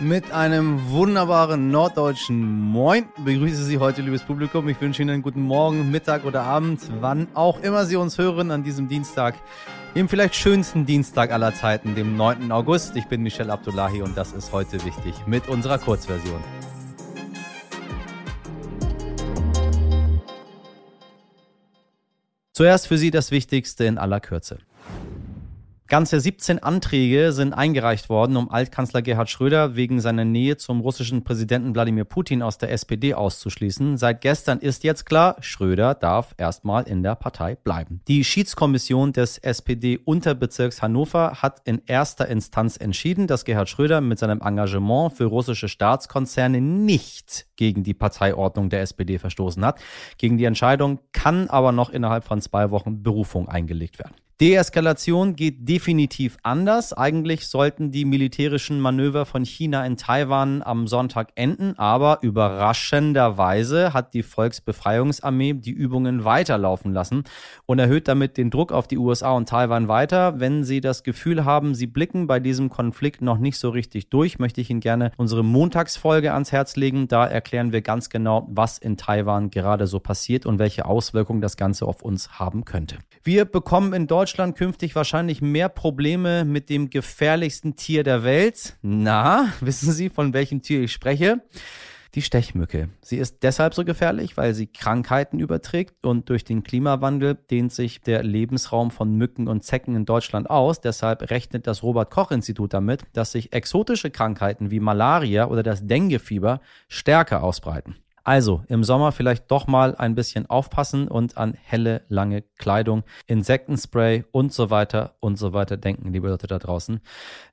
Mit einem wunderbaren norddeutschen Moin begrüße Sie heute, liebes Publikum. Ich wünsche Ihnen einen guten Morgen, Mittag oder Abend, wann auch immer Sie uns hören an diesem Dienstag, dem vielleicht schönsten Dienstag aller Zeiten, dem 9. August. Ich bin Michel Abdullahi und das ist heute wichtig mit unserer Kurzversion. Zuerst für Sie das Wichtigste in aller Kürze. Ganze 17 Anträge sind eingereicht worden, um Altkanzler Gerhard Schröder wegen seiner Nähe zum russischen Präsidenten Wladimir Putin aus der SPD auszuschließen. Seit gestern ist jetzt klar, Schröder darf erstmal in der Partei bleiben. Die Schiedskommission des SPD-Unterbezirks Hannover hat in erster Instanz entschieden, dass Gerhard Schröder mit seinem Engagement für russische Staatskonzerne nicht gegen die Parteiordnung der SPD verstoßen hat. Gegen die Entscheidung kann aber noch innerhalb von zwei Wochen Berufung eingelegt werden. Deeskalation geht definitiv anders. Eigentlich sollten die militärischen Manöver von China in Taiwan am Sonntag enden, aber überraschenderweise hat die Volksbefreiungsarmee die Übungen weiterlaufen lassen und erhöht damit den Druck auf die USA und Taiwan weiter. Wenn Sie das Gefühl haben, Sie blicken bei diesem Konflikt noch nicht so richtig durch, möchte ich Ihnen gerne unsere Montagsfolge ans Herz legen. Da erklären wir ganz genau, was in Taiwan gerade so passiert und welche Auswirkungen das Ganze auf uns haben könnte. Wir bekommen in Deutschland Deutschland künftig wahrscheinlich mehr Probleme mit dem gefährlichsten Tier der Welt. Na, wissen Sie, von welchem Tier ich spreche? Die Stechmücke. Sie ist deshalb so gefährlich, weil sie Krankheiten überträgt und durch den Klimawandel dehnt sich der Lebensraum von Mücken und Zecken in Deutschland aus. Deshalb rechnet das Robert Koch Institut damit, dass sich exotische Krankheiten wie Malaria oder das Denguefieber stärker ausbreiten. Also im Sommer vielleicht doch mal ein bisschen aufpassen und an helle, lange Kleidung, Insektenspray und so weiter und so weiter denken, liebe Leute da draußen.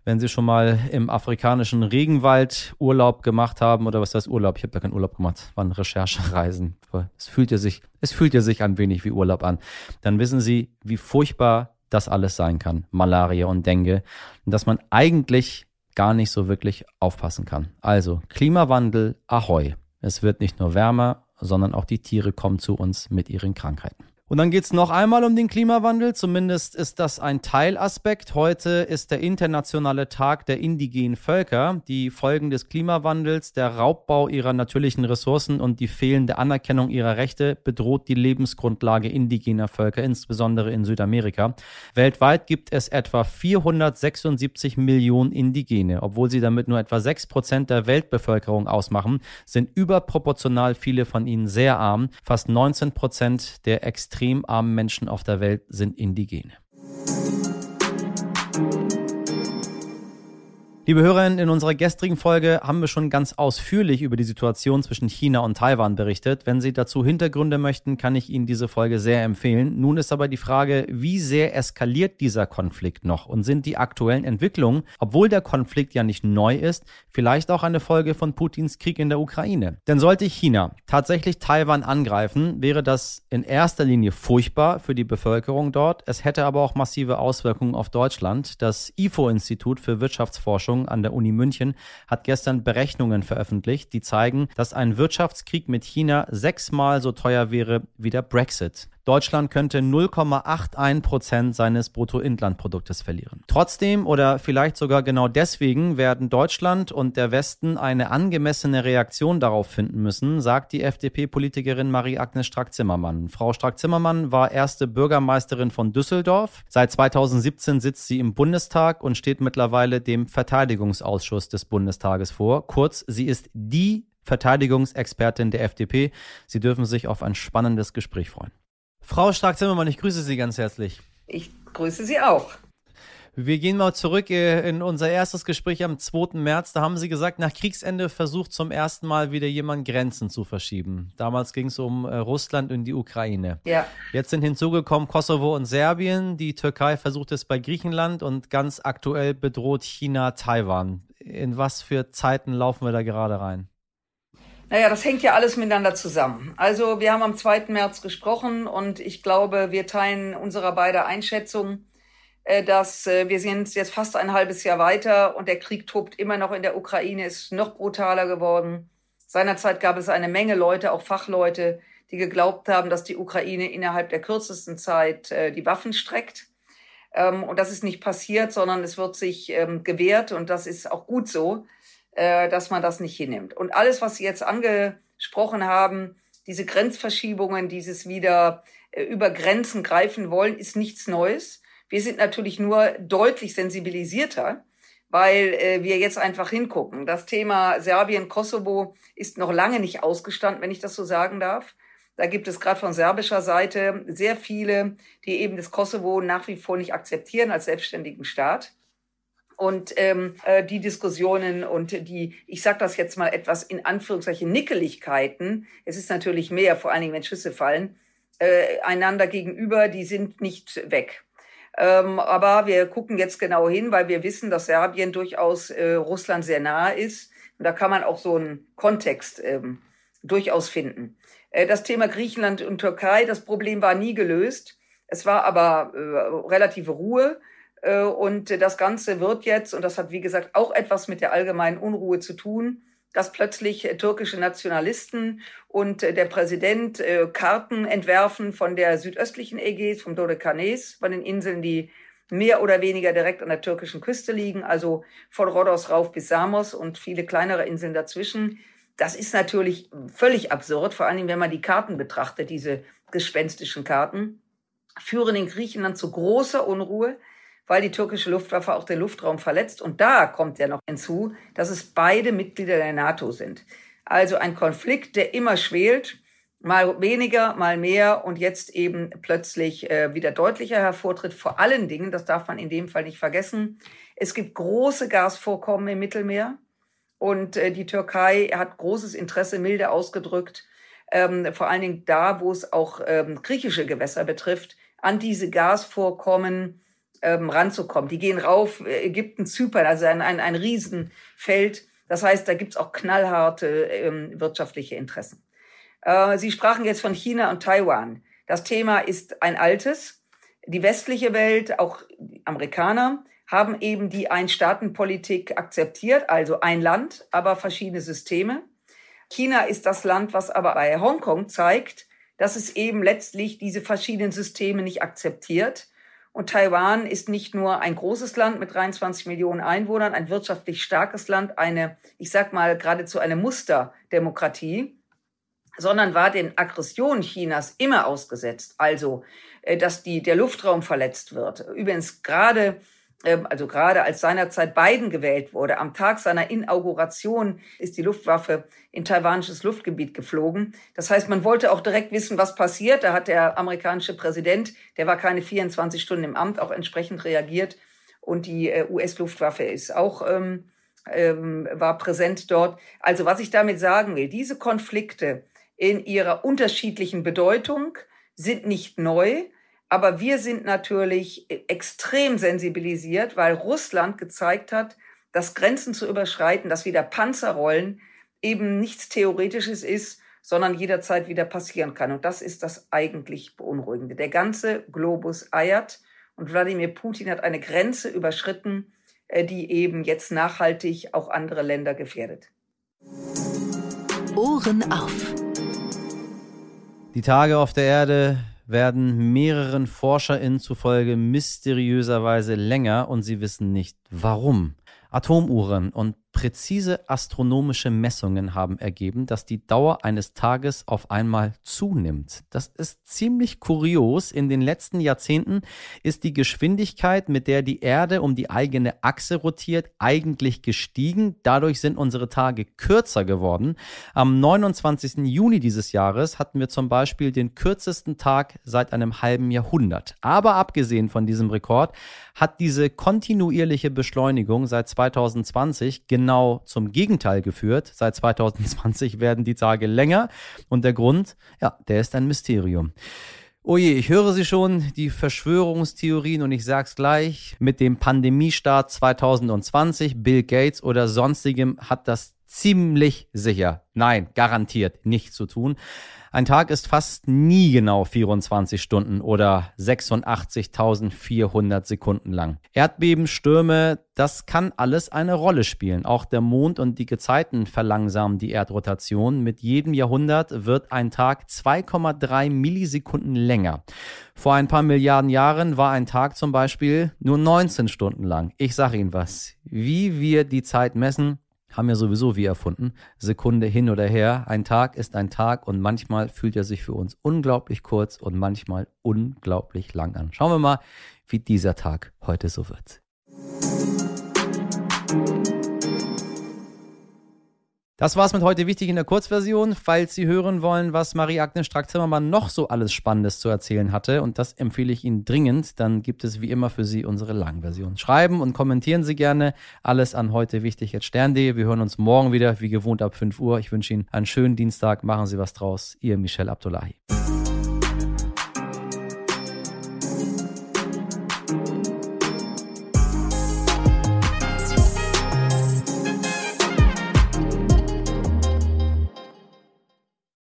Wenn Sie schon mal im afrikanischen Regenwald Urlaub gemacht haben oder was heißt Urlaub? Ich habe da keinen Urlaub gemacht, waren Recherchereisen. Es fühlt ja sich, es fühlt ja sich ein wenig wie Urlaub an. Dann wissen Sie, wie furchtbar das alles sein kann, Malaria und Dengue, und dass man eigentlich gar nicht so wirklich aufpassen kann. Also Klimawandel, ahoi. Es wird nicht nur wärmer, sondern auch die Tiere kommen zu uns mit ihren Krankheiten. Und dann geht es noch einmal um den Klimawandel. Zumindest ist das ein Teilaspekt. Heute ist der internationale Tag der indigenen Völker. Die Folgen des Klimawandels, der Raubbau ihrer natürlichen Ressourcen und die fehlende Anerkennung ihrer Rechte bedroht die Lebensgrundlage indigener Völker, insbesondere in Südamerika. Weltweit gibt es etwa 476 Millionen Indigene. Obwohl sie damit nur etwa 6 Prozent der Weltbevölkerung ausmachen, sind überproportional viele von ihnen sehr arm. Fast 19 Prozent der extrem extrem armen Menschen auf der Welt sind Indigene. Liebe Hörerinnen, in unserer gestrigen Folge haben wir schon ganz ausführlich über die Situation zwischen China und Taiwan berichtet. Wenn Sie dazu Hintergründe möchten, kann ich Ihnen diese Folge sehr empfehlen. Nun ist aber die Frage, wie sehr eskaliert dieser Konflikt noch und sind die aktuellen Entwicklungen, obwohl der Konflikt ja nicht neu ist, vielleicht auch eine Folge von Putins Krieg in der Ukraine? Denn sollte China tatsächlich Taiwan angreifen, wäre das in erster Linie furchtbar für die Bevölkerung dort. Es hätte aber auch massive Auswirkungen auf Deutschland. Das IFO-Institut für Wirtschaftsforschung Forschung an der Uni München hat gestern Berechnungen veröffentlicht, die zeigen, dass ein Wirtschaftskrieg mit China sechsmal so teuer wäre wie der Brexit. Deutschland könnte 0,81 Prozent seines Bruttoinlandproduktes verlieren. Trotzdem oder vielleicht sogar genau deswegen werden Deutschland und der Westen eine angemessene Reaktion darauf finden müssen, sagt die FDP-Politikerin Marie-Agnes Strack-Zimmermann. Frau Strack-Zimmermann war erste Bürgermeisterin von Düsseldorf. Seit 2017 sitzt sie im Bundestag und steht mittlerweile dem Verteidigungsausschuss des Bundestages vor. Kurz, sie ist die Verteidigungsexpertin der FDP. Sie dürfen sich auf ein spannendes Gespräch freuen. Frau Stark-Zimmermann, ich grüße Sie ganz herzlich. Ich grüße Sie auch. Wir gehen mal zurück äh, in unser erstes Gespräch am 2. März. Da haben Sie gesagt, nach Kriegsende versucht zum ersten Mal wieder jemand Grenzen zu verschieben. Damals ging es um äh, Russland und die Ukraine. Ja. Jetzt sind hinzugekommen Kosovo und Serbien. Die Türkei versucht es bei Griechenland und ganz aktuell bedroht China Taiwan. In was für Zeiten laufen wir da gerade rein? Naja, das hängt ja alles miteinander zusammen. Also wir haben am 2. März gesprochen und ich glaube, wir teilen unserer beide Einschätzung, äh, dass äh, wir sind jetzt fast ein halbes Jahr weiter und der Krieg tobt immer noch in der Ukraine, ist noch brutaler geworden. Seinerzeit gab es eine Menge Leute, auch Fachleute, die geglaubt haben, dass die Ukraine innerhalb der kürzesten Zeit äh, die Waffen streckt. Ähm, und das ist nicht passiert, sondern es wird sich ähm, gewehrt und das ist auch gut so. Äh, dass man das nicht hinnimmt. Und alles, was Sie jetzt angesprochen haben, diese Grenzverschiebungen, dieses wieder äh, über Grenzen greifen wollen, ist nichts Neues. Wir sind natürlich nur deutlich sensibilisierter, weil äh, wir jetzt einfach hingucken. Das Thema Serbien, Kosovo ist noch lange nicht ausgestanden, wenn ich das so sagen darf. Da gibt es gerade von serbischer Seite sehr viele, die eben das Kosovo nach wie vor nicht akzeptieren als selbstständigen Staat. Und ähm, äh, die Diskussionen und die, ich sage das jetzt mal etwas in Anführungszeichen Nickeligkeiten, es ist natürlich mehr, vor allen Dingen, wenn Schüsse fallen, äh, einander gegenüber, die sind nicht weg. Ähm, aber wir gucken jetzt genau hin, weil wir wissen, dass Serbien durchaus äh, Russland sehr nahe ist. Und da kann man auch so einen Kontext ähm, durchaus finden. Äh, das Thema Griechenland und Türkei, das Problem war nie gelöst. Es war aber äh, relative Ruhe. Äh, und das Ganze wird jetzt, und das hat wie gesagt auch etwas mit der allgemeinen Unruhe zu tun, dass plötzlich äh, türkische Nationalisten und äh, der Präsident Karten entwerfen von der südöstlichen Ägäis, vom Dodekanes, von den Inseln, die mehr oder weniger direkt an der türkischen Küste liegen, also von Rhodos rauf bis Samos und viele kleinere Inseln dazwischen. Das ist natürlich völlig absurd, vor allem wenn man die Karten betrachtet, diese gespenstischen Karten, führen in Griechenland zu großer Unruhe weil die türkische Luftwaffe auch den Luftraum verletzt. Und da kommt ja noch hinzu, dass es beide Mitglieder der NATO sind. Also ein Konflikt, der immer schwelt, mal weniger, mal mehr und jetzt eben plötzlich äh, wieder deutlicher hervortritt. Vor allen Dingen, das darf man in dem Fall nicht vergessen, es gibt große Gasvorkommen im Mittelmeer und äh, die Türkei hat großes Interesse, milde ausgedrückt, ähm, vor allen Dingen da, wo es auch ähm, griechische Gewässer betrifft, an diese Gasvorkommen ähm, ranzukommen. Die gehen rauf, äh, Ägypten, Zypern, also ein, ein, ein Riesenfeld. Das heißt, da gibt's auch knallharte ähm, wirtschaftliche Interessen. Äh, Sie sprachen jetzt von China und Taiwan. Das Thema ist ein altes. Die westliche Welt, auch die Amerikaner, haben eben die Ein-Staaten-Politik akzeptiert, also ein Land, aber verschiedene Systeme. China ist das Land, was aber bei Hongkong zeigt, dass es eben letztlich diese verschiedenen Systeme nicht akzeptiert und Taiwan ist nicht nur ein großes Land mit 23 Millionen Einwohnern, ein wirtschaftlich starkes Land, eine, ich sag mal, geradezu eine Musterdemokratie, sondern war den Aggressionen Chinas immer ausgesetzt. Also, äh, dass die, der Luftraum verletzt wird. Übrigens gerade also gerade als seinerzeit Biden gewählt wurde, am Tag seiner Inauguration ist die Luftwaffe in taiwanisches Luftgebiet geflogen. Das heißt, man wollte auch direkt wissen, was passiert. Da hat der amerikanische Präsident, der war keine 24 Stunden im Amt, auch entsprechend reagiert. Und die äh, US-Luftwaffe ist auch, ähm, ähm, war präsent dort. Also was ich damit sagen will, diese Konflikte in ihrer unterschiedlichen Bedeutung sind nicht neu, aber wir sind natürlich extrem sensibilisiert, weil Russland gezeigt hat, dass Grenzen zu überschreiten, dass wieder Panzer rollen, eben nichts Theoretisches ist, sondern jederzeit wieder passieren kann. Und das ist das eigentlich Beunruhigende. Der ganze Globus eiert und Wladimir Putin hat eine Grenze überschritten, äh, die eben jetzt nachhaltig auch andere Länder gefährdet. Ohren auf. Die Tage auf der Erde werden mehreren ForscherInnen zufolge mysteriöserweise länger und sie wissen nicht warum. Atomuhren und Präzise astronomische Messungen haben ergeben, dass die Dauer eines Tages auf einmal zunimmt. Das ist ziemlich kurios. In den letzten Jahrzehnten ist die Geschwindigkeit, mit der die Erde um die eigene Achse rotiert, eigentlich gestiegen. Dadurch sind unsere Tage kürzer geworden. Am 29. Juni dieses Jahres hatten wir zum Beispiel den kürzesten Tag seit einem halben Jahrhundert. Aber abgesehen von diesem Rekord hat diese kontinuierliche Beschleunigung seit 2020 genau genau zum Gegenteil geführt. Seit 2020 werden die Tage länger und der Grund, ja, der ist ein Mysterium. Oh je, ich höre Sie schon, die Verschwörungstheorien und ich sag's gleich, mit dem Pandemiestart 2020, Bill Gates oder sonstigem hat das ziemlich sicher, nein, garantiert nicht zu tun. Ein Tag ist fast nie genau 24 Stunden oder 86.400 Sekunden lang. Erdbeben, Stürme, das kann alles eine Rolle spielen. Auch der Mond und die Gezeiten verlangsamen die Erdrotation. Mit jedem Jahrhundert wird ein Tag 2,3 Millisekunden länger. Vor ein paar Milliarden Jahren war ein Tag zum Beispiel nur 19 Stunden lang. Ich sage Ihnen was. Wie wir die Zeit messen, haben ja sowieso wir erfunden. Sekunde hin oder her. Ein Tag ist ein Tag und manchmal fühlt er sich für uns unglaublich kurz und manchmal unglaublich lang an. Schauen wir mal, wie dieser Tag heute so wird. Das war's mit heute wichtig in der Kurzversion. Falls Sie hören wollen, was Marie-Agnes Strack-Zimmermann noch so alles Spannendes zu erzählen hatte, und das empfehle ich Ihnen dringend, dann gibt es wie immer für Sie unsere Langversion. Schreiben und kommentieren Sie gerne alles an heute wichtig jetzt stern.de. Wir hören uns morgen wieder, wie gewohnt ab 5 Uhr. Ich wünsche Ihnen einen schönen Dienstag. Machen Sie was draus. Ihr Michel Abdullahi.